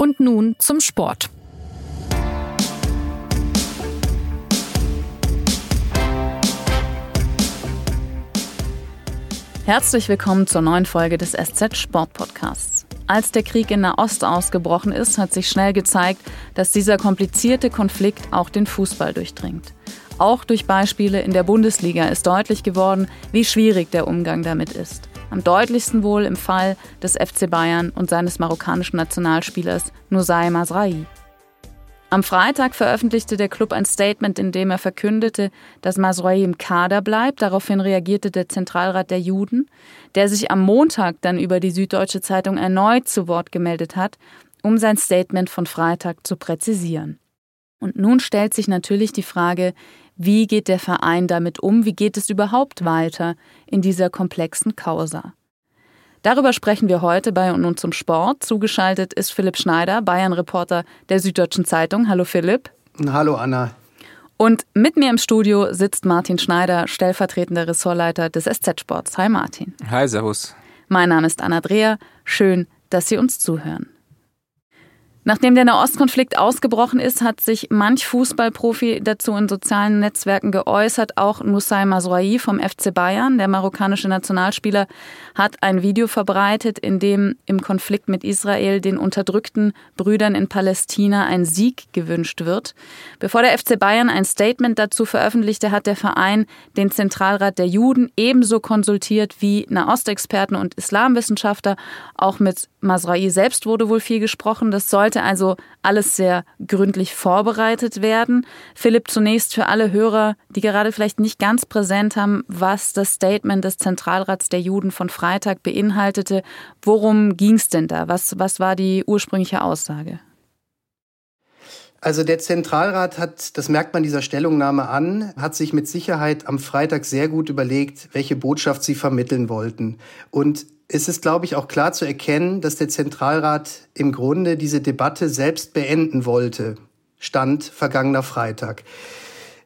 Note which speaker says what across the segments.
Speaker 1: Und nun zum Sport. Herzlich willkommen zur neuen Folge des SZ Sport Podcasts. Als der Krieg in Nahost ausgebrochen ist, hat sich schnell gezeigt, dass dieser komplizierte Konflikt auch den Fußball durchdringt. Auch durch Beispiele in der Bundesliga ist deutlich geworden, wie schwierig der Umgang damit ist. Am deutlichsten wohl im Fall des FC Bayern und seines marokkanischen Nationalspielers Nusay Masrahi. Am Freitag veröffentlichte der Club ein Statement, in dem er verkündete, dass Masrahi im Kader bleibt. Daraufhin reagierte der Zentralrat der Juden, der sich am Montag dann über die Süddeutsche Zeitung erneut zu Wort gemeldet hat, um sein Statement von Freitag zu präzisieren. Und nun stellt sich natürlich die Frage, wie geht der Verein damit um? Wie geht es überhaupt weiter in dieser komplexen Causa? Darüber sprechen wir heute bei und nun zum Sport. Zugeschaltet ist Philipp Schneider, Bayern-Reporter der Süddeutschen Zeitung. Hallo Philipp.
Speaker 2: Hallo Anna.
Speaker 1: Und mit mir im Studio sitzt Martin Schneider, stellvertretender Ressortleiter des SZ-Sports. Hi Martin.
Speaker 3: Hi, Servus.
Speaker 1: Mein Name ist Anna Dreher. Schön, dass Sie uns zuhören. Nachdem der Nahostkonflikt ausgebrochen ist, hat sich manch Fußballprofi dazu in sozialen Netzwerken geäußert. Auch Nusay Mazraoui vom FC Bayern, der marokkanische Nationalspieler, hat ein Video verbreitet, in dem im Konflikt mit Israel den unterdrückten Brüdern in Palästina ein Sieg gewünscht wird. Bevor der FC Bayern ein Statement dazu veröffentlichte, hat der Verein den Zentralrat der Juden ebenso konsultiert wie Nahostexperten und Islamwissenschaftler. Auch mit Mazraoui selbst wurde wohl viel gesprochen. Das soll sollte also alles sehr gründlich vorbereitet werden. Philipp, zunächst für alle Hörer, die gerade vielleicht nicht ganz präsent haben, was das Statement des Zentralrats der Juden von Freitag beinhaltete. Worum ging es denn da? Was, was war die ursprüngliche Aussage?
Speaker 2: Also der Zentralrat hat, das merkt man dieser Stellungnahme an, hat sich mit Sicherheit am Freitag sehr gut überlegt, welche Botschaft sie vermitteln wollten. Und es ist, glaube ich, auch klar zu erkennen, dass der Zentralrat im Grunde diese Debatte selbst beenden wollte. Stand vergangener Freitag.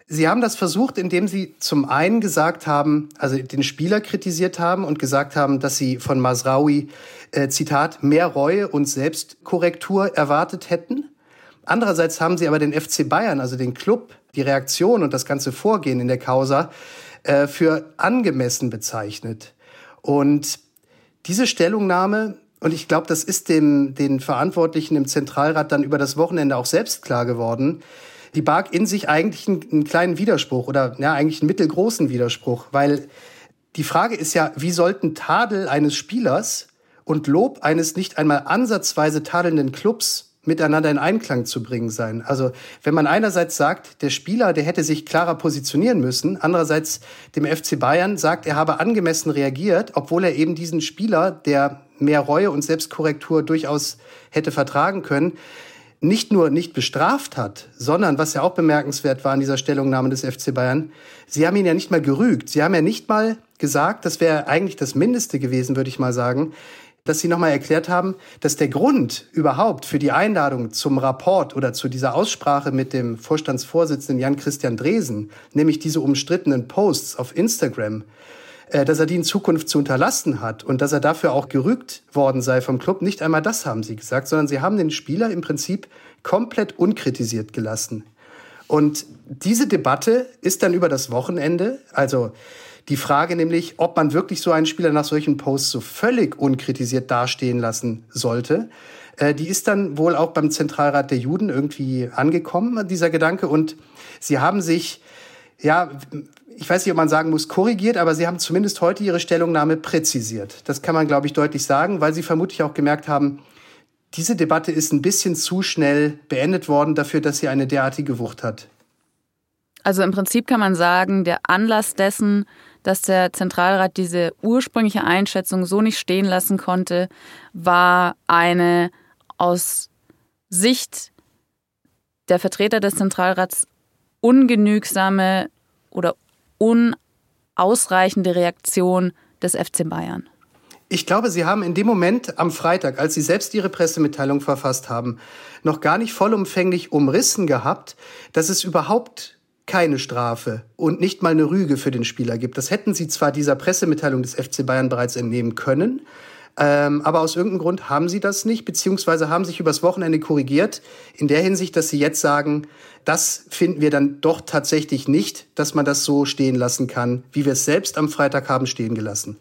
Speaker 2: Sie haben das versucht, indem Sie zum einen gesagt haben, also den Spieler kritisiert haben und gesagt haben, dass Sie von Masraoui, äh, Zitat, mehr Reue und Selbstkorrektur erwartet hätten. Andererseits haben Sie aber den FC Bayern, also den Club, die Reaktion und das ganze Vorgehen in der Causa äh, für angemessen bezeichnet. Und diese Stellungnahme, und ich glaube, das ist dem, den Verantwortlichen im Zentralrat dann über das Wochenende auch selbst klar geworden, die barg in sich eigentlich einen, einen kleinen Widerspruch oder ja, eigentlich einen mittelgroßen Widerspruch, weil die Frage ist ja, wie sollten Tadel eines Spielers und Lob eines nicht einmal ansatzweise tadelnden Clubs miteinander in Einklang zu bringen sein. Also wenn man einerseits sagt, der Spieler, der hätte sich klarer positionieren müssen, andererseits dem FC Bayern sagt, er habe angemessen reagiert, obwohl er eben diesen Spieler, der mehr Reue und Selbstkorrektur durchaus hätte vertragen können, nicht nur nicht bestraft hat, sondern, was ja auch bemerkenswert war in dieser Stellungnahme des FC Bayern, sie haben ihn ja nicht mal gerügt. Sie haben ja nicht mal gesagt, das wäre eigentlich das Mindeste gewesen, würde ich mal sagen, dass Sie nochmal erklärt haben, dass der Grund überhaupt für die Einladung zum Rapport oder zu dieser Aussprache mit dem Vorstandsvorsitzenden Jan-Christian Dresen, nämlich diese umstrittenen Posts auf Instagram, äh, dass er die in Zukunft zu unterlassen hat und dass er dafür auch gerügt worden sei vom Club. Nicht einmal das haben sie gesagt, sondern sie haben den Spieler im Prinzip komplett unkritisiert gelassen. Und diese Debatte ist dann über das Wochenende, also die Frage nämlich, ob man wirklich so einen Spieler nach solchen Posts so völlig unkritisiert dastehen lassen sollte, äh, die ist dann wohl auch beim Zentralrat der Juden irgendwie angekommen, dieser Gedanke. Und sie haben sich, ja, ich weiß nicht, ob man sagen muss, korrigiert, aber sie haben zumindest heute ihre Stellungnahme präzisiert. Das kann man, glaube ich, deutlich sagen, weil sie vermutlich auch gemerkt haben, diese Debatte ist ein bisschen zu schnell beendet worden dafür, dass sie eine derartige Wucht hat.
Speaker 1: Also im Prinzip kann man sagen, der Anlass dessen, dass der Zentralrat diese ursprüngliche Einschätzung so nicht stehen lassen konnte, war eine aus Sicht der Vertreter des Zentralrats ungenügsame oder unausreichende Reaktion des FC Bayern.
Speaker 2: Ich glaube, Sie haben in dem Moment am Freitag, als Sie selbst Ihre Pressemitteilung verfasst haben, noch gar nicht vollumfänglich umrissen gehabt, dass es überhaupt keine Strafe und nicht mal eine Rüge für den Spieler gibt. Das hätten sie zwar dieser Pressemitteilung des FC Bayern bereits entnehmen können, Ähm, aber aus irgendeinem Grund haben sie das nicht, beziehungsweise haben sich übers Wochenende korrigiert, in der Hinsicht, dass sie jetzt sagen, das finden wir dann doch tatsächlich nicht, dass man das so stehen lassen kann, wie wir es selbst am Freitag haben stehen gelassen.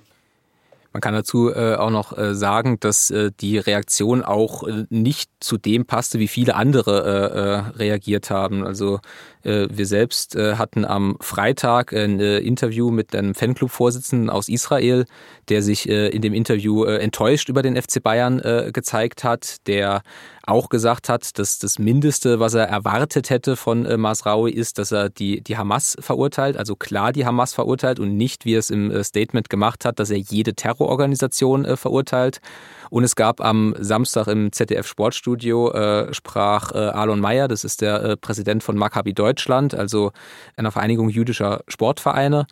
Speaker 3: Man kann dazu äh, auch noch äh, sagen, dass äh, die Reaktion auch äh, nicht zu dem passte, wie viele andere äh, äh, reagiert haben. Also wir selbst hatten am Freitag ein Interview mit einem Fanclub-Vorsitzenden aus Israel, der sich in dem Interview enttäuscht über den FC Bayern gezeigt hat, der auch gesagt hat, dass das Mindeste, was er erwartet hätte von äh, Masraoui, ist, dass er die, die Hamas verurteilt, also klar die Hamas verurteilt und nicht, wie er es im äh, Statement gemacht hat, dass er jede Terrororganisation äh, verurteilt. Und es gab am Samstag im ZDF Sportstudio, äh, sprach äh, Alon Mayer, das ist der äh, Präsident von Maccabi Deutschland, also einer Vereinigung jüdischer Sportvereine.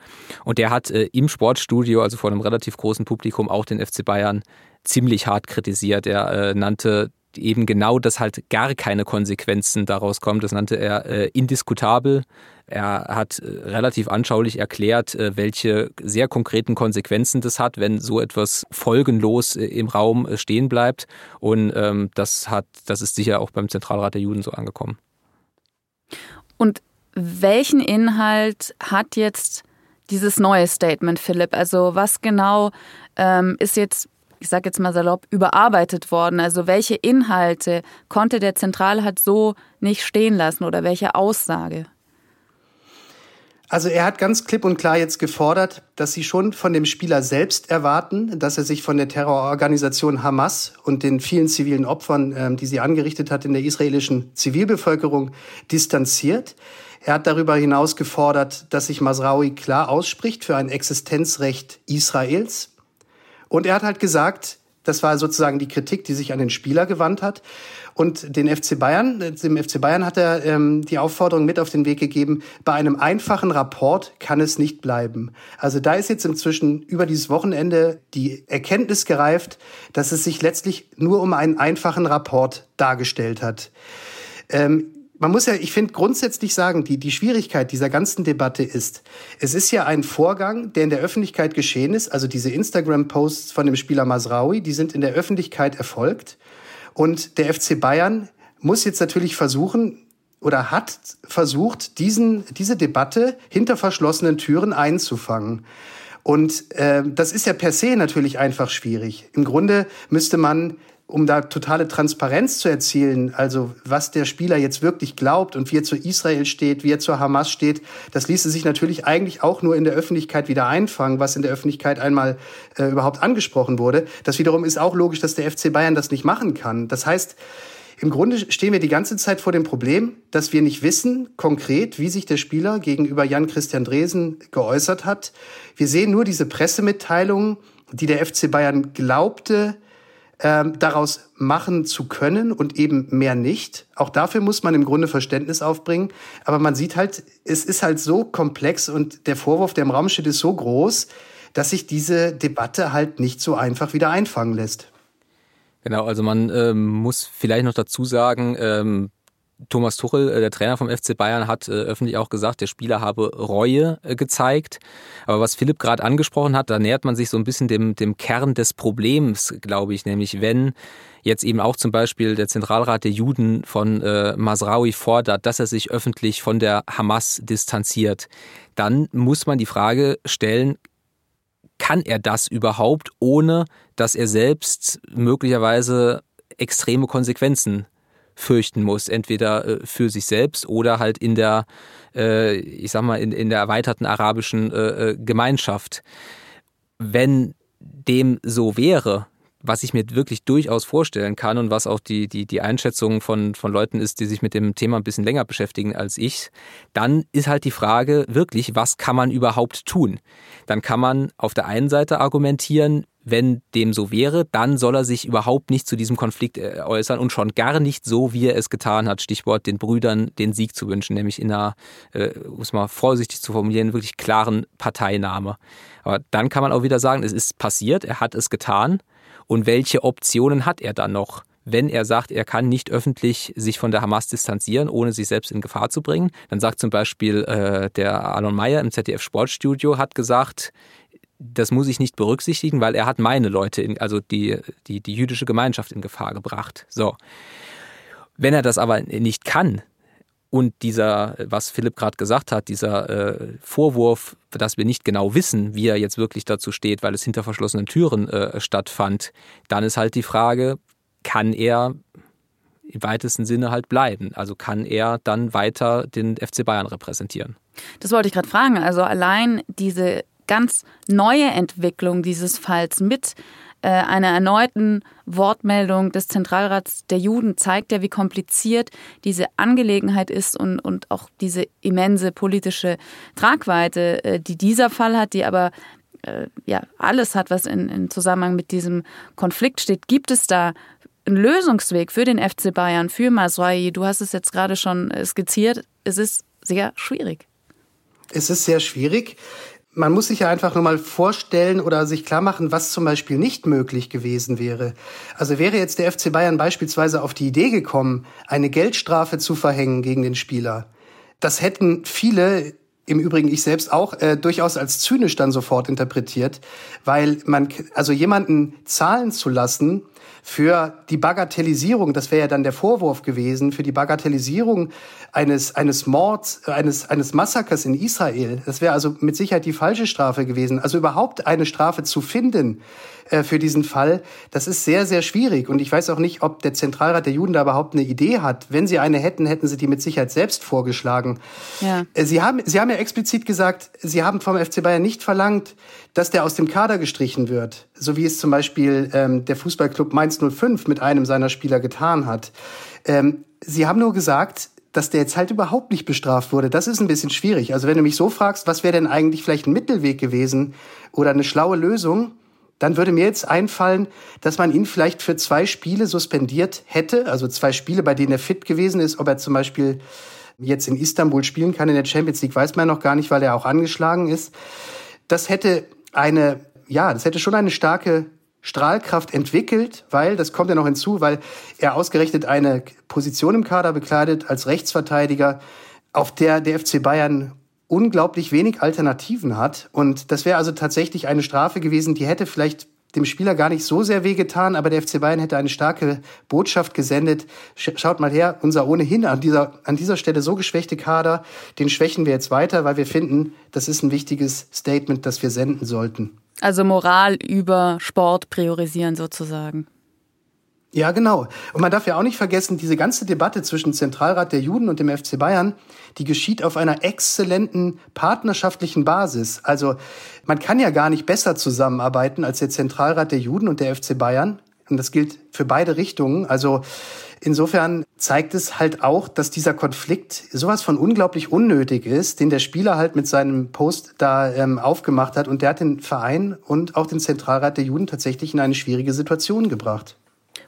Speaker 3: Und der hat äh, im Sportstudio, also vor einem relativ großen Publikum, auch den FC Bayern ziemlich hart kritisiert. Er äh, nannte eben genau, dass halt gar keine Konsequenzen daraus kommen. Das nannte er äh, indiskutabel. Er hat äh, relativ anschaulich erklärt, äh, welche sehr konkreten Konsequenzen das hat, wenn so etwas folgenlos äh, im Raum stehen bleibt. Und ähm, das hat, das ist sicher auch beim Zentralrat der Juden so angekommen.
Speaker 1: Und welchen Inhalt hat jetzt dieses neue Statement, Philipp? Also was genau ähm, ist jetzt ich sage jetzt mal salopp, überarbeitet worden? Also welche Inhalte konnte der Zentralrat so nicht stehen lassen oder welche Aussage?
Speaker 2: Also er hat ganz klipp und klar jetzt gefordert, dass sie schon von dem Spieler selbst erwarten, dass er sich von der Terrororganisation Hamas und den vielen zivilen Opfern, ähm, die sie angerichtet hat in der israelischen Zivilbevölkerung, distanziert. Er hat darüber hinaus gefordert, dass sich Masraoui klar ausspricht für ein Existenzrecht Israels. Und er hat halt gesagt, das war sozusagen die Kritik, die sich an den Spieler gewandt hat. Und den FC Bayern, dem FC Bayern hat er ähm, die Aufforderung mit auf den Weg gegeben, bei einem einfachen Rapport kann es nicht bleiben. Also da ist jetzt inzwischen über dieses Wochenende die Erkenntnis gereift, dass es sich letztlich nur um einen einfachen Rapport dargestellt hat. Ähm, man muss ja, ich finde grundsätzlich sagen, die, die Schwierigkeit dieser ganzen Debatte ist, es ist ja ein Vorgang, der in der Öffentlichkeit geschehen ist. Also diese Instagram-Posts von dem Spieler Masraui, die sind in der Öffentlichkeit erfolgt. Und der FC Bayern muss jetzt natürlich versuchen oder hat versucht, diesen, diese Debatte hinter verschlossenen Türen einzufangen. Und äh, das ist ja per se natürlich einfach schwierig. Im Grunde müsste man um da totale Transparenz zu erzielen, also was der Spieler jetzt wirklich glaubt und wie er zu Israel steht, wie er zur Hamas steht, das ließe sich natürlich eigentlich auch nur in der Öffentlichkeit wieder einfangen, was in der Öffentlichkeit einmal äh, überhaupt angesprochen wurde. Das wiederum ist auch logisch, dass der FC Bayern das nicht machen kann. Das heißt, im Grunde stehen wir die ganze Zeit vor dem Problem, dass wir nicht wissen konkret, wie sich der Spieler gegenüber Jan Christian Dresen geäußert hat. Wir sehen nur diese Pressemitteilungen, die der FC Bayern glaubte, ähm, daraus machen zu können und eben mehr nicht. Auch dafür muss man im Grunde Verständnis aufbringen. Aber man sieht halt, es ist halt so komplex und der Vorwurf, der im Raum steht, ist so groß, dass sich diese Debatte halt nicht so einfach wieder einfangen lässt.
Speaker 3: Genau, also man ähm, muss vielleicht noch dazu sagen, ähm, Thomas Tuchel, äh, der Trainer vom FC Bayern, hat äh, öffentlich auch gesagt, der Spieler habe Reue äh, gezeigt. Aber was Philipp gerade angesprochen hat, da nähert man sich so ein bisschen dem, dem Kern des Problems, glaube ich, nämlich wenn jetzt eben auch zum Beispiel der Zentralrat der Juden von äh, Masraoui fordert, dass er sich öffentlich von der Hamas distanziert, dann muss man die Frage stellen, kann er das überhaupt, ohne dass er selbst möglicherweise extreme Konsequenzen fürchten muss, entweder äh, für sich selbst oder halt in der, äh, ich sag mal, in, in der erweiterten arabischen äh, Gemeinschaft. Wenn dem so wäre, was ich mir wirklich durchaus vorstellen kann und was auch die, die, die Einschätzung von, von Leuten ist, die sich mit dem Thema ein bisschen länger beschäftigen als ich, dann ist halt die Frage wirklich, was kann man überhaupt tun? Dann kann man auf der einen Seite argumentieren, wenn dem so wäre, dann soll er sich überhaupt nicht zu diesem Konflikt äh, äußern und schon gar nicht so, wie er es getan hat. Stichwort den Brüdern den Sieg zu wünschen, nämlich in einer, äh, um es mal vorsichtig zu formulieren, wirklich klaren Parteinahme. Aber dann kann man auch wieder sagen, es ist passiert, er hat es getan. Und welche Optionen hat er dann noch? wenn er sagt, er kann nicht öffentlich sich von der Hamas distanzieren, ohne sich selbst in Gefahr zu bringen. Dann sagt zum Beispiel äh, der Alon Mayer im ZDF Sportstudio, hat gesagt, das muss ich nicht berücksichtigen, weil er hat meine Leute, in, also die, die, die jüdische Gemeinschaft in Gefahr gebracht. So. Wenn er das aber nicht kann, und dieser, was Philipp gerade gesagt hat, dieser äh, Vorwurf, dass wir nicht genau wissen, wie er jetzt wirklich dazu steht, weil es hinter verschlossenen Türen äh, stattfand, dann ist halt die Frage, kann er im weitesten Sinne halt bleiben? Also kann er dann weiter den FC Bayern repräsentieren?
Speaker 1: Das wollte ich gerade fragen. Also allein diese ganz neue Entwicklung dieses Falls mit einer erneuten Wortmeldung des Zentralrats der Juden zeigt ja, wie kompliziert diese Angelegenheit ist und, und auch diese immense politische Tragweite, äh, die dieser Fall hat, die aber äh, ja alles hat, was in, in Zusammenhang mit diesem Konflikt steht. Gibt es da einen Lösungsweg für den FC Bayern, für Maswai? Du hast es jetzt gerade schon skizziert. Es ist sehr schwierig.
Speaker 2: Es ist sehr schwierig man muss sich ja einfach nur mal vorstellen oder sich klar machen, was zum Beispiel nicht möglich gewesen wäre. Also wäre jetzt der FC Bayern beispielsweise auf die Idee gekommen, eine Geldstrafe zu verhängen gegen den Spieler. Das hätten viele im Übrigen ich selbst auch äh, durchaus als zynisch dann sofort interpretiert, weil man also jemanden zahlen zu lassen, für die Bagatellisierung, das wäre ja dann der Vorwurf gewesen, für die Bagatellisierung eines, eines Mords, eines, eines Massakers in Israel. Das wäre also mit Sicherheit die falsche Strafe gewesen. Also überhaupt eine Strafe zu finden äh, für diesen Fall, das ist sehr, sehr schwierig. Und ich weiß auch nicht, ob der Zentralrat der Juden da überhaupt eine Idee hat. Wenn sie eine hätten, hätten sie die mit Sicherheit selbst vorgeschlagen. Ja. Äh, sie, haben, sie haben ja explizit gesagt, sie haben vom FC Bayern nicht verlangt, dass der aus dem Kader gestrichen wird, so wie es zum Beispiel ähm, der Fußballclub Mainz 05 mit einem seiner Spieler getan hat. Ähm, sie haben nur gesagt, dass der jetzt halt überhaupt nicht bestraft wurde. Das ist ein bisschen schwierig. Also wenn du mich so fragst, was wäre denn eigentlich vielleicht ein Mittelweg gewesen oder eine schlaue Lösung, dann würde mir jetzt einfallen, dass man ihn vielleicht für zwei Spiele suspendiert hätte, also zwei Spiele, bei denen er fit gewesen ist, ob er zum Beispiel jetzt in Istanbul spielen kann in der Champions League, weiß man noch gar nicht, weil er auch angeschlagen ist. Das hätte eine, ja, das hätte schon eine starke Strahlkraft entwickelt, weil, das kommt ja noch hinzu, weil er ausgerechnet eine Position im Kader bekleidet als Rechtsverteidiger, auf der der FC Bayern unglaublich wenig Alternativen hat. Und das wäre also tatsächlich eine Strafe gewesen, die hätte vielleicht dem Spieler gar nicht so sehr wehgetan, aber der FC Bayern hätte eine starke Botschaft gesendet. Schaut mal her, unser ohnehin an dieser, an dieser Stelle so geschwächte Kader, den schwächen wir jetzt weiter, weil wir finden, das ist ein wichtiges Statement, das wir senden sollten.
Speaker 1: Also Moral über Sport priorisieren sozusagen.
Speaker 2: Ja, genau. Und man darf ja auch nicht vergessen, diese ganze Debatte zwischen Zentralrat der Juden und dem FC Bayern, die geschieht auf einer exzellenten partnerschaftlichen Basis. Also man kann ja gar nicht besser zusammenarbeiten als der Zentralrat der Juden und der FC Bayern. Und das gilt für beide Richtungen. Also insofern zeigt es halt auch, dass dieser Konflikt sowas von unglaublich unnötig ist, den der Spieler halt mit seinem Post da ähm, aufgemacht hat. Und der hat den Verein und auch den Zentralrat der Juden tatsächlich in eine schwierige Situation gebracht.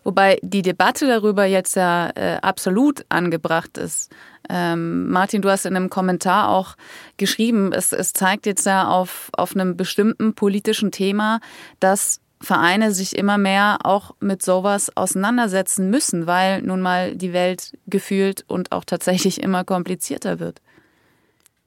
Speaker 1: Wobei die Debatte darüber jetzt ja äh, absolut angebracht ist. Ähm, Martin, du hast in einem Kommentar auch geschrieben, es, es zeigt jetzt ja auf, auf einem bestimmten politischen Thema, dass Vereine sich immer mehr auch mit sowas auseinandersetzen müssen, weil nun mal die Welt gefühlt und auch tatsächlich immer komplizierter wird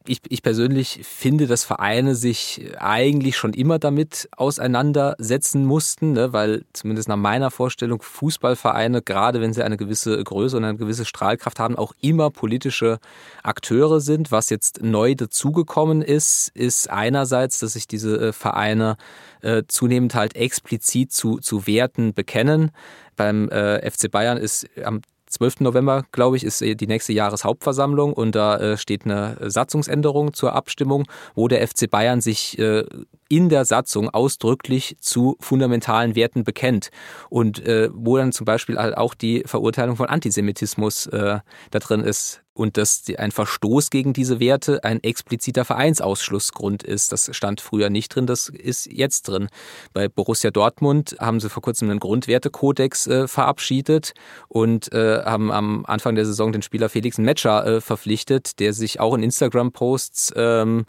Speaker 3: ich, ich persönlich finde, dass Vereine sich eigentlich schon immer damit auseinandersetzen mussten, ne, weil zumindest nach meiner Vorstellung Fußballvereine, gerade wenn sie eine gewisse Größe und eine gewisse Strahlkraft haben, auch immer politische Akteure sind. Was jetzt neu dazugekommen ist, ist einerseits, dass sich diese äh, Vereine äh, zunehmend halt explizit zu, zu Werten bekennen. Beim äh, FC Bayern ist am 12. November, glaube ich, ist äh, die nächste Jahreshauptversammlung und da äh, steht eine Satzungsänderung zur Abstimmung, wo der FC Bayern sich äh, in der Satzung ausdrücklich zu fundamentalen Werten bekennt und wo dann zum Beispiel halt auch die Verurteilung von Antisemitismus da drin ist und dass ein Verstoß gegen diese Werte ein expliziter Vereinsausschlussgrund ist. Das stand früher nicht drin, das ist jetzt drin. Bei Borussia Dortmund haben sie vor kurzem einen Grundwertekodex äh, verabschiedet und äh, haben am Anfang der Saison den Spieler Felix Metscher äh, verpflichtet, der sich auch in Instagram-Posts ähm,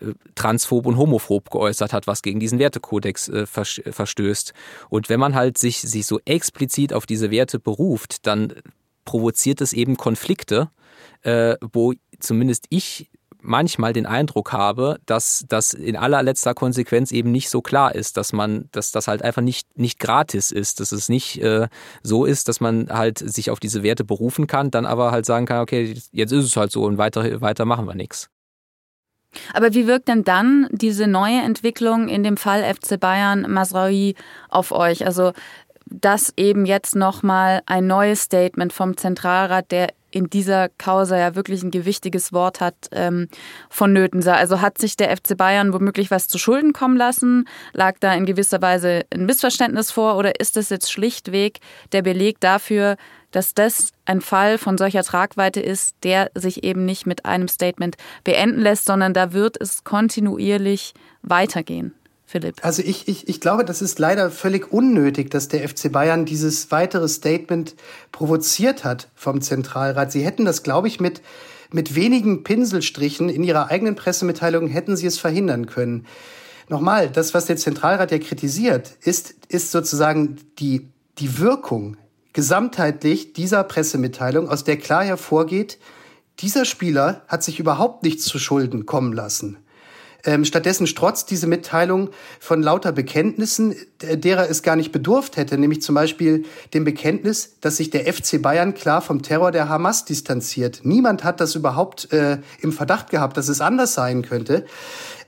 Speaker 3: äh, transphob und homophob geäußert hat, was gegen diesen Wertekodex äh, verstößt. Und wenn man halt sich, sich so explizit auf diese Werte beruft, dann provoziert es eben Konflikte, äh, wo zumindest ich manchmal den Eindruck habe, dass das in allerletzter Konsequenz eben nicht so klar ist, dass man, dass das halt einfach nicht, nicht gratis ist, dass es nicht äh, so ist, dass man halt sich auf diese Werte berufen kann, dann aber halt sagen kann, okay, jetzt ist es halt so und weiter, weiter machen wir nichts.
Speaker 1: Aber wie wirkt denn dann diese neue Entwicklung in dem Fall FC Bayern Masraoui auf euch? Also dass eben jetzt nochmal ein neues Statement vom Zentralrat, der in dieser Causa ja wirklich ein gewichtiges Wort hat, ähm, vonnöten sei. Also hat sich der FC Bayern womöglich was zu Schulden kommen lassen? Lag da in gewisser Weise ein Missverständnis vor oder ist das jetzt schlichtweg der Beleg dafür, dass das ein Fall von solcher Tragweite ist, der sich eben nicht mit einem Statement beenden lässt, sondern da wird es kontinuierlich weitergehen? Philipp?
Speaker 2: Also ich, ich, ich glaube, das ist leider völlig unnötig, dass der FC Bayern dieses weitere Statement provoziert hat vom Zentralrat. Sie hätten das, glaube ich, mit, mit wenigen Pinselstrichen in ihrer eigenen Pressemitteilung hätten sie es verhindern können. Nochmal, das, was der Zentralrat ja kritisiert, ist, ist sozusagen die, die Wirkung gesamtheitlich dieser Pressemitteilung, aus der klar hervorgeht, dieser Spieler hat sich überhaupt nichts zu Schulden kommen lassen. Ähm, stattdessen strotzt diese Mitteilung von lauter Bekenntnissen, derer es gar nicht bedurft hätte, nämlich zum Beispiel dem Bekenntnis, dass sich der FC Bayern klar vom Terror der Hamas distanziert. Niemand hat das überhaupt äh, im Verdacht gehabt, dass es anders sein könnte.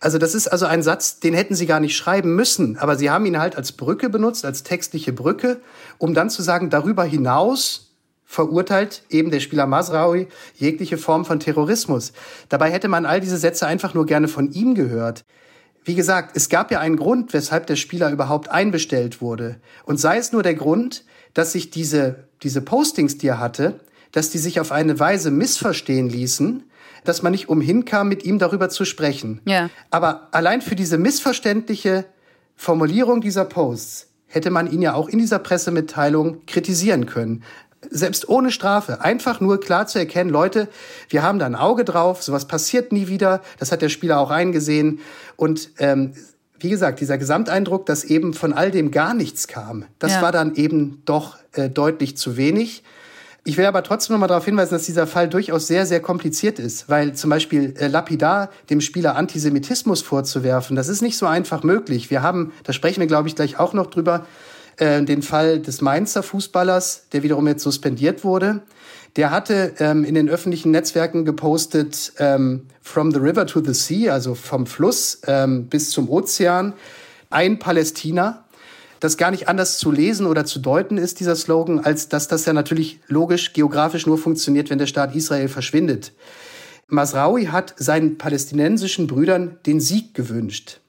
Speaker 2: Also das ist also ein Satz, den hätten sie gar nicht schreiben müssen, aber sie haben ihn halt als Brücke benutzt, als textliche Brücke, um dann zu sagen, darüber hinaus verurteilt eben der Spieler Masraoui jegliche Form von Terrorismus. Dabei hätte man all diese Sätze einfach nur gerne von ihm gehört. Wie gesagt, es gab ja einen Grund, weshalb der Spieler überhaupt einbestellt wurde. Und sei es nur der Grund, dass sich diese, diese Postings, die er hatte, dass die sich auf eine Weise missverstehen ließen, dass man nicht umhin kam, mit ihm darüber zu sprechen. Ja. Aber allein für diese missverständliche Formulierung dieser Posts hätte man ihn ja auch in dieser Pressemitteilung kritisieren können selbst ohne Strafe, einfach nur klar zu erkennen, Leute, wir haben da ein Auge drauf, sowas passiert nie wieder, das hat der Spieler auch eingesehen. Und ähm, wie gesagt, dieser Gesamteindruck, dass eben von all dem gar nichts kam, das ja. war dann eben doch äh, deutlich zu wenig. Ich will aber trotzdem noch mal darauf hinweisen, dass dieser Fall durchaus sehr, sehr kompliziert ist, weil zum Beispiel äh, lapidar dem Spieler Antisemitismus vorzuwerfen, das ist nicht so einfach möglich. Wir haben, da sprechen wir, glaube ich, gleich auch noch drüber, äh, den Fall des Mainzer Fußballers, der wiederum jetzt suspendiert wurde. Der hatte ähm, in den öffentlichen Netzwerken gepostet, ähm, From the River to the Sea, also vom Fluss ähm, bis zum Ozean, ein Palästina. Das gar nicht anders zu lesen oder zu deuten ist, dieser Slogan, als dass das ja natürlich logisch, geografisch nur funktioniert, wenn der Staat Israel verschwindet. Masraoui hat seinen palästinensischen Brüdern den Sieg gewünscht.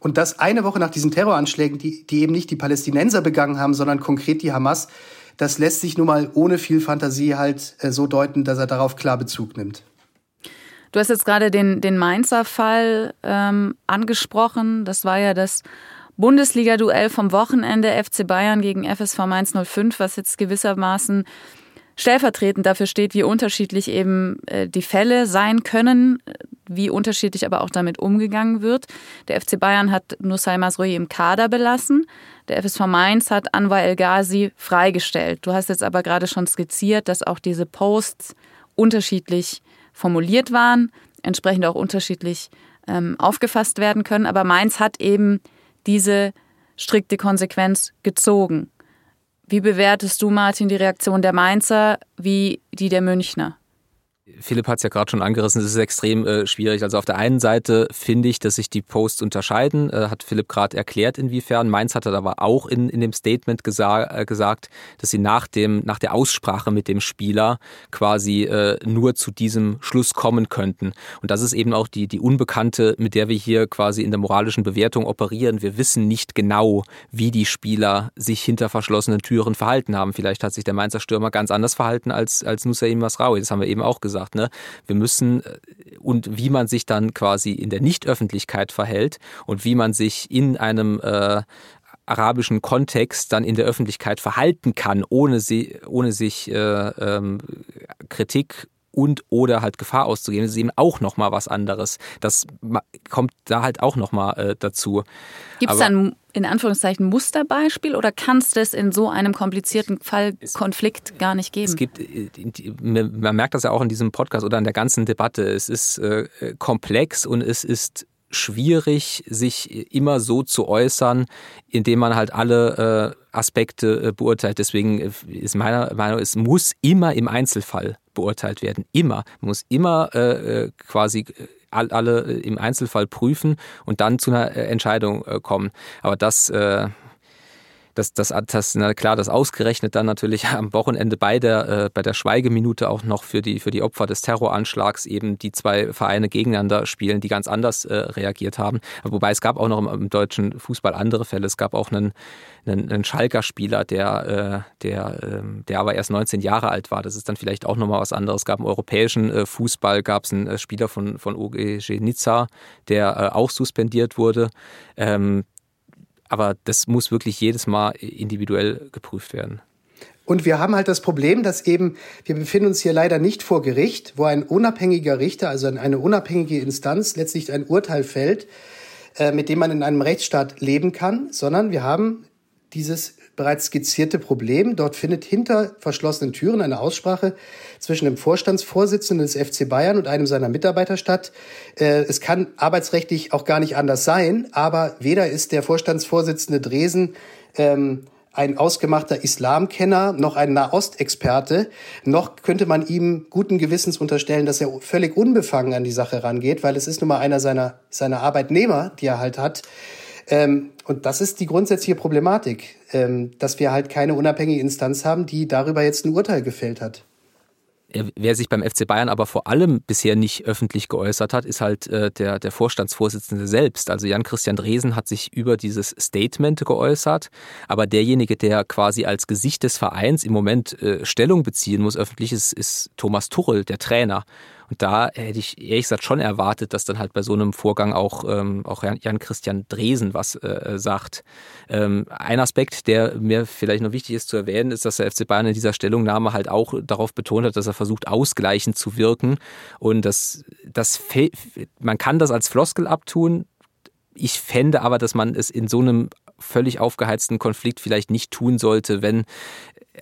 Speaker 2: Und das eine Woche nach diesen Terroranschlägen, die, die eben nicht die Palästinenser begangen haben, sondern konkret die Hamas, das lässt sich nun mal ohne viel Fantasie halt äh, so deuten, dass er darauf klar Bezug nimmt.
Speaker 1: Du hast jetzt gerade den, den Mainzer Fall ähm, angesprochen. Das war ja das Bundesliga-Duell vom Wochenende FC Bayern gegen FSV Mainz 05, was jetzt gewissermaßen stellvertretend dafür steht, wie unterschiedlich eben äh, die Fälle sein können, wie unterschiedlich aber auch damit umgegangen wird. Der FC Bayern hat Nusay Masroui im Kader belassen. Der FSV Mainz hat Anwar El Ghazi freigestellt. Du hast jetzt aber gerade schon skizziert, dass auch diese Posts unterschiedlich formuliert waren, entsprechend auch unterschiedlich ähm, aufgefasst werden können. Aber Mainz hat eben diese strikte Konsequenz gezogen. Wie bewertest du, Martin, die Reaktion der Mainzer wie die der Münchner?
Speaker 3: Philipp hat es ja gerade schon angerissen, es ist extrem äh, schwierig. Also auf der einen Seite finde ich, dass sich die Posts unterscheiden, äh, hat Philipp gerade erklärt, inwiefern. Mainz hat aber auch in, in dem Statement gesa äh, gesagt, dass sie nach, dem, nach der Aussprache mit dem Spieler quasi äh, nur zu diesem Schluss kommen könnten. Und das ist eben auch die, die Unbekannte, mit der wir hier quasi in der moralischen Bewertung operieren. Wir wissen nicht genau, wie die Spieler sich hinter verschlossenen Türen verhalten haben. Vielleicht hat sich der Mainzer Stürmer ganz anders verhalten als, als Nusayim Masraoui. Das haben wir eben auch gesagt gesagt, ne? Wir müssen äh, und wie man sich dann quasi in der Nichtöffentlichkeit verhält und wie man sich in einem äh, arabischen Kontext dann in der Öffentlichkeit verhalten kann, ohne, sie, ohne sich äh, ähm, Kritik und oder halt Gefahr auszugeben. Das ist eben auch nochmal was anderes. Das kommt da halt auch nochmal äh, dazu.
Speaker 1: Gibt es dann in Anführungszeichen Musterbeispiel oder kann es das in so einem komplizierten Fall Konflikt gar nicht geben?
Speaker 3: Es gibt, äh, man merkt das ja auch in diesem Podcast oder in der ganzen Debatte. Es ist äh, komplex und es ist schwierig, sich immer so zu äußern, indem man halt alle äh, Aspekte äh, beurteilt. Deswegen äh, ist meiner Meinung, es muss immer im Einzelfall beurteilt werden. Immer. Man muss immer äh, äh quasi alle im Einzelfall prüfen und dann zu einer Entscheidung kommen. Aber das dass das, das na klar, das ausgerechnet dann natürlich am Wochenende bei der, äh, bei der Schweigeminute auch noch für die, für die Opfer des Terroranschlags eben die zwei Vereine gegeneinander spielen, die ganz anders äh, reagiert haben. Wobei es gab auch noch im, im, deutschen Fußball andere Fälle. Es gab auch einen, einen, einen Schalker Spieler, der, äh, der, äh, der aber erst 19 Jahre alt war. Das ist dann vielleicht auch nochmal was anderes. Es gab im europäischen äh, Fußball gab es einen äh, Spieler von, von OGG Nizza, der äh, auch suspendiert wurde. Ähm, aber das muss wirklich jedes Mal individuell geprüft werden.
Speaker 2: Und wir haben halt das Problem, dass eben, wir befinden uns hier leider nicht vor Gericht, wo ein unabhängiger Richter, also eine unabhängige Instanz letztlich ein Urteil fällt, äh, mit dem man in einem Rechtsstaat leben kann, sondern wir haben dieses bereits skizzierte Problem. Dort findet hinter verschlossenen Türen eine Aussprache zwischen dem Vorstandsvorsitzenden des FC Bayern und einem seiner Mitarbeiter statt. Äh, es kann arbeitsrechtlich auch gar nicht anders sein, aber weder ist der Vorstandsvorsitzende Dresen ähm, ein ausgemachter Islamkenner, noch ein Nahostexperte, noch könnte man ihm guten Gewissens unterstellen, dass er völlig unbefangen an die Sache rangeht, weil es ist nun mal einer seiner, seiner Arbeitnehmer, die er halt hat. Ähm, und das ist die grundsätzliche Problematik, ähm, dass wir halt keine unabhängige Instanz haben, die darüber jetzt ein Urteil gefällt hat.
Speaker 3: Wer sich beim FC Bayern aber vor allem bisher nicht öffentlich geäußert hat, ist halt äh, der, der Vorstandsvorsitzende selbst. Also Jan-Christian Dresen hat sich über dieses Statement geäußert, aber derjenige, der quasi als Gesicht des Vereins im Moment äh, Stellung beziehen muss, öffentlich ist, ist Thomas Tuchel, der Trainer. Und da hätte ich ehrlich gesagt schon erwartet, dass dann halt bei so einem Vorgang auch, ähm, auch Jan-Christian Dresen was äh, sagt. Ähm, ein Aspekt, der mir vielleicht noch wichtig ist zu erwähnen, ist, dass der FC Bayern in dieser Stellungnahme halt auch darauf betont hat, dass er versucht, ausgleichend zu wirken. Und das, das man kann das als Floskel abtun. Ich fände aber, dass man es in so einem völlig aufgeheizten Konflikt vielleicht nicht tun sollte, wenn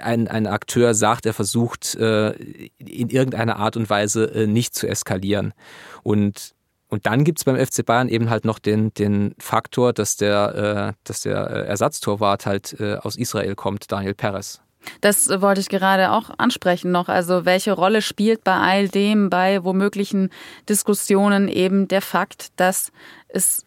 Speaker 3: ein, ein Akteur sagt, er versucht äh, in irgendeiner Art und Weise äh, nicht zu eskalieren. Und und dann gibt es beim FC Bayern eben halt noch den, den Faktor, dass der, äh, dass der Ersatztorwart halt äh, aus Israel kommt, Daniel Perez.
Speaker 1: Das wollte ich gerade auch ansprechen noch. Also welche Rolle spielt bei all dem, bei womöglichen Diskussionen eben der Fakt, dass es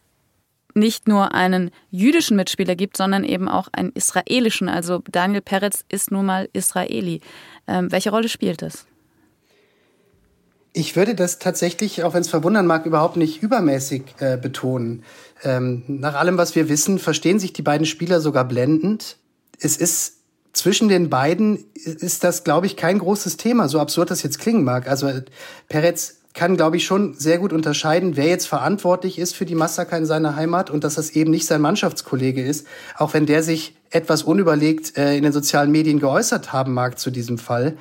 Speaker 1: nicht nur einen jüdischen Mitspieler gibt, sondern eben auch einen israelischen. Also Daniel Peretz ist nun mal Israeli. Ähm, welche Rolle spielt das?
Speaker 2: Ich würde das tatsächlich, auch wenn es verwundern mag, überhaupt nicht übermäßig äh, betonen. Ähm, nach allem, was wir wissen, verstehen sich die beiden Spieler sogar blendend. Es ist zwischen den beiden ist das, glaube ich, kein großes Thema, so absurd das jetzt klingen mag. Also Peretz kann, glaube ich, schon sehr gut unterscheiden, wer jetzt verantwortlich ist für die Massaker in seiner Heimat und dass das eben nicht sein Mannschaftskollege ist, auch wenn der sich etwas unüberlegt äh, in den sozialen Medien geäußert haben mag zu diesem Fall.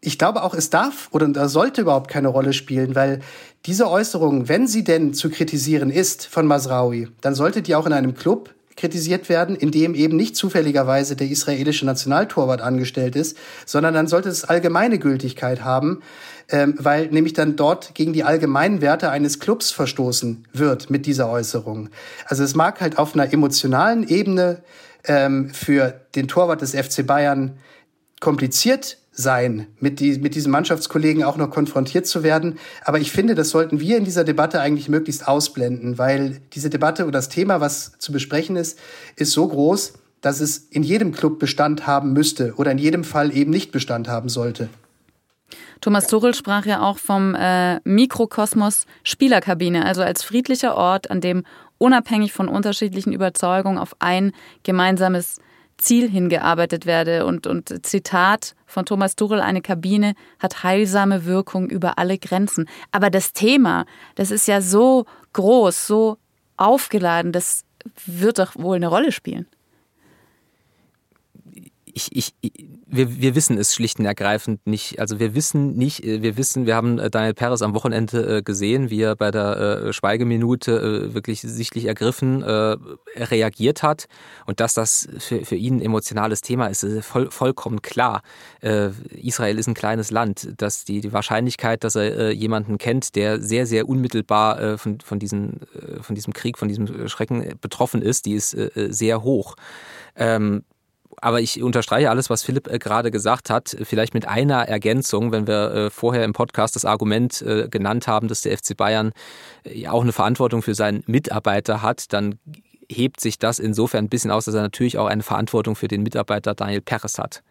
Speaker 2: Ich glaube auch, es darf oder sollte überhaupt keine Rolle spielen, weil diese Äußerung, wenn sie denn zu kritisieren ist von Masraoui, dann sollte die auch in einem Club kritisiert werden, in dem eben nicht zufälligerweise der israelische Nationaltorwart angestellt ist, sondern dann sollte es allgemeine Gültigkeit haben, ähm, weil nämlich dann dort gegen die allgemeinen Werte eines Clubs verstoßen wird mit dieser Äußerung. Also es mag halt auf einer emotionalen Ebene ähm, für den Torwart des FC Bayern kompliziert sein, mit, die, mit diesen Mannschaftskollegen auch noch konfrontiert zu werden. Aber ich finde, das sollten wir in dieser Debatte eigentlich möglichst ausblenden, weil diese Debatte oder das Thema, was zu besprechen ist, ist so groß, dass es in jedem Club Bestand haben müsste oder in jedem Fall eben nicht Bestand haben sollte.
Speaker 1: Thomas Tuchel sprach ja auch vom äh, Mikrokosmos Spielerkabine, also als friedlicher Ort, an dem unabhängig von unterschiedlichen Überzeugungen auf ein gemeinsames Ziel hingearbeitet werde. Und, und Zitat von Thomas Tuchel, eine Kabine hat heilsame Wirkung über alle Grenzen. Aber das Thema, das ist ja so groß, so aufgeladen, das wird doch wohl eine Rolle spielen.
Speaker 3: Ich, ich, wir, wir wissen es schlicht und ergreifend nicht. Also wir wissen nicht, äh, wir wissen, wir haben äh, Daniel Perez am Wochenende äh, gesehen, wie er bei der Schweigeminute wirklich sichtlich ergriffen reagiert hat. Und dass das für, für ihn ein emotionales Thema ist, ist voll, vollkommen klar. Israel ist ein kleines Land, dass die, die Wahrscheinlichkeit, dass er jemanden kennt, der sehr, sehr unmittelbar von, von, diesen, von diesem Krieg, von diesem Schrecken betroffen ist, die ist sehr hoch. Ähm, aber ich unterstreiche alles, was Philipp äh, gerade gesagt hat. Vielleicht mit einer Ergänzung, wenn wir äh, vorher im Podcast das Argument äh, genannt haben, dass der FC Bayern ja auch eine Verantwortung für seinen Mitarbeiter hat, dann hebt sich das insofern ein bisschen aus, dass er natürlich auch eine Verantwortung für den Mitarbeiter Daniel Peres hat.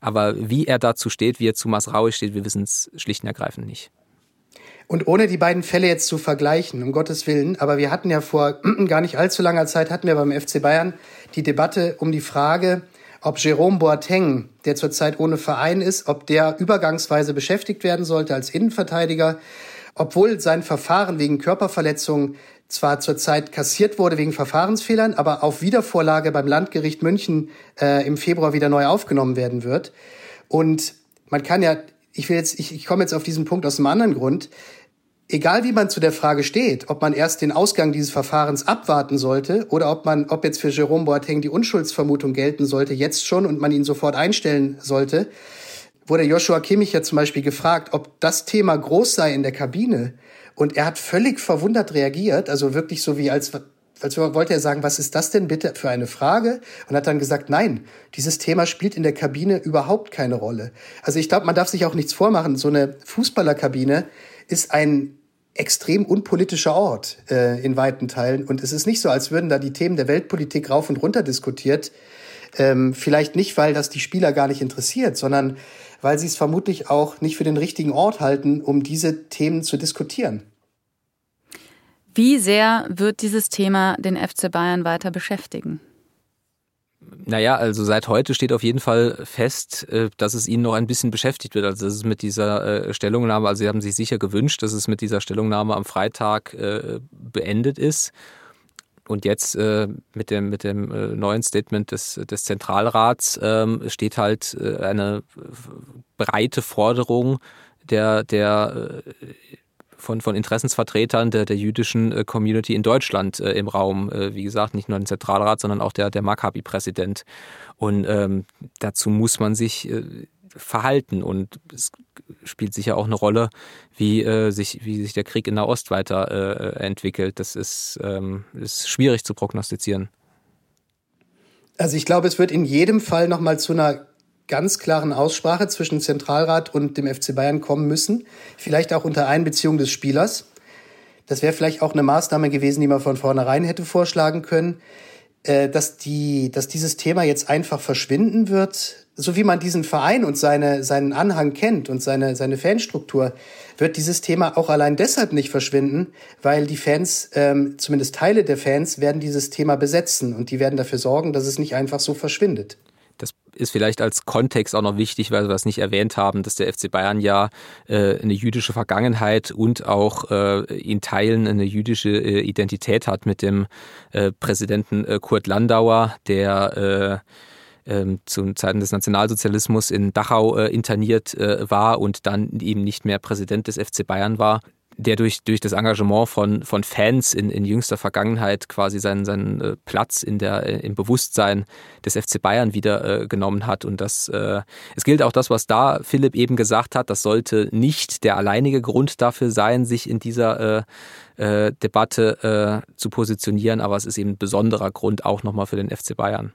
Speaker 3: Aber wie er dazu steht, wie er zu Masraui steht, wir wissen es schlicht und ergreifend nicht.
Speaker 2: Und ohne die beiden Fälle jetzt zu vergleichen, um Gottes Willen, aber wir hatten ja vor gar nicht allzu langer Zeit, hatten wir beim FC Bayern die Debatte um die Frage, ob Jerome Boateng, der zurzeit ohne Verein ist, ob der übergangsweise beschäftigt werden sollte als Innenverteidiger, obwohl sein Verfahren wegen Körperverletzung zwar zurzeit kassiert wurde wegen Verfahrensfehlern, aber auf Wiedervorlage beim Landgericht München äh, im Februar wieder neu aufgenommen werden wird. Und man kann ja, ich will jetzt, ich, ich komme jetzt auf diesen Punkt aus einem anderen Grund egal wie man zu der Frage steht, ob man erst den Ausgang dieses Verfahrens abwarten sollte oder ob man, ob jetzt für Jerome Boateng die Unschuldsvermutung gelten sollte, jetzt schon und man ihn sofort einstellen sollte, wurde Joshua Kimmich ja zum Beispiel gefragt, ob das Thema groß sei in der Kabine. Und er hat völlig verwundert reagiert, also wirklich so wie als, als wollte er sagen, was ist das denn bitte für eine Frage? Und hat dann gesagt, nein, dieses Thema spielt in der Kabine überhaupt keine Rolle. Also ich glaube, man darf sich auch nichts vormachen. So eine Fußballerkabine, ist ein extrem unpolitischer Ort äh, in weiten Teilen. Und es ist nicht so, als würden da die Themen der Weltpolitik rauf und runter diskutiert. Ähm, vielleicht nicht, weil das die Spieler gar nicht interessiert, sondern weil sie es vermutlich auch nicht für den richtigen Ort halten, um diese Themen zu diskutieren.
Speaker 1: Wie sehr wird dieses Thema den FC Bayern weiter beschäftigen?
Speaker 3: Naja, also seit heute steht auf jeden Fall fest, äh, dass es Ihnen noch ein bisschen beschäftigt wird. Also dass es mit dieser äh, Stellungnahme, also Sie haben sich sicher gewünscht, dass es mit dieser Stellungnahme am Freitag äh, beendet ist. Und jetzt mit dem, mit dem neuen Statement des, des Zentralrats ähm, steht halt eine breite Forderung der, der von, von Interessensvertretern der, der jüdischen äh, Community in Deutschland äh, im Raum. Äh, wie gesagt, nicht nur der Zentralrat, sondern auch der, der Maccabi-Präsident. Und ähm, dazu muss man sich äh, verhalten. Und es spielt sicher auch eine Rolle, wie, äh, sich, wie sich der Krieg in der Ost weiter äh. Das ist, ähm, ist schwierig zu prognostizieren.
Speaker 2: Also ich glaube, es wird in jedem Fall nochmal zu einer ganz klaren Aussprache zwischen Zentralrat und dem FC Bayern kommen müssen. Vielleicht auch unter Einbeziehung des Spielers. Das wäre vielleicht auch eine Maßnahme gewesen, die man von vornherein hätte vorschlagen können. Äh, dass, die, dass dieses Thema jetzt einfach verschwinden wird, so wie man diesen Verein und seine, seinen Anhang kennt und seine, seine Fanstruktur, wird dieses Thema auch allein deshalb nicht verschwinden, weil die Fans, ähm, zumindest Teile der Fans, werden dieses Thema besetzen und die werden dafür sorgen, dass es nicht einfach so verschwindet
Speaker 3: ist vielleicht als Kontext auch noch wichtig, weil wir es nicht erwähnt haben, dass der FC Bayern ja äh, eine jüdische Vergangenheit und auch äh, in Teilen eine jüdische äh, Identität hat mit dem äh, Präsidenten äh, Kurt Landauer, der äh, ähm, zu Zeiten des Nationalsozialismus in Dachau äh, interniert äh, war und dann eben nicht mehr Präsident des FC Bayern war der durch, durch das Engagement von, von Fans in, in jüngster Vergangenheit quasi seinen, seinen äh, Platz in der, äh, im Bewusstsein des FC Bayern wieder äh, genommen hat. Und das, äh, es gilt auch das, was da Philipp eben gesagt hat, das sollte nicht der alleinige Grund dafür sein, sich in dieser äh, Debatte zu positionieren, aber es ist eben ein besonderer Grund auch nochmal für den FC Bayern.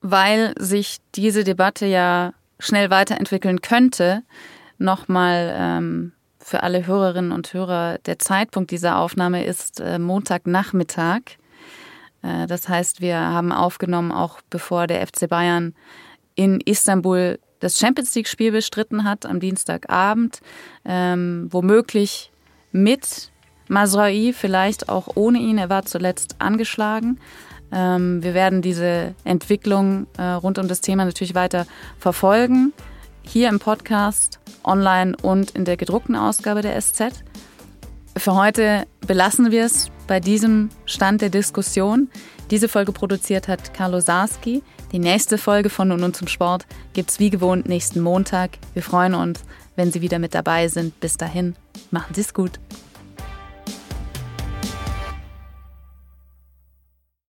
Speaker 1: Weil sich diese Debatte ja schnell weiterentwickeln könnte, nochmal ähm, für alle Hörerinnen und Hörer, der Zeitpunkt dieser Aufnahme ist äh, Montagnachmittag. Äh, das heißt, wir haben aufgenommen, auch bevor der FC Bayern in Istanbul das Champions League-Spiel bestritten hat am Dienstagabend, ähm, womöglich mit Masraoui, vielleicht auch ohne ihn. Er war zuletzt angeschlagen. Ähm, wir werden diese Entwicklung äh, rund um das Thema natürlich weiter verfolgen hier im Podcast, online und in der gedruckten Ausgabe der SZ. Für heute belassen wir es bei diesem Stand der Diskussion. Diese Folge produziert hat Carlo Sarski. Die nächste Folge von Nun und zum Sport gibt's wie gewohnt nächsten Montag. Wir freuen uns, wenn Sie wieder mit dabei sind. Bis dahin, machen Sie es gut.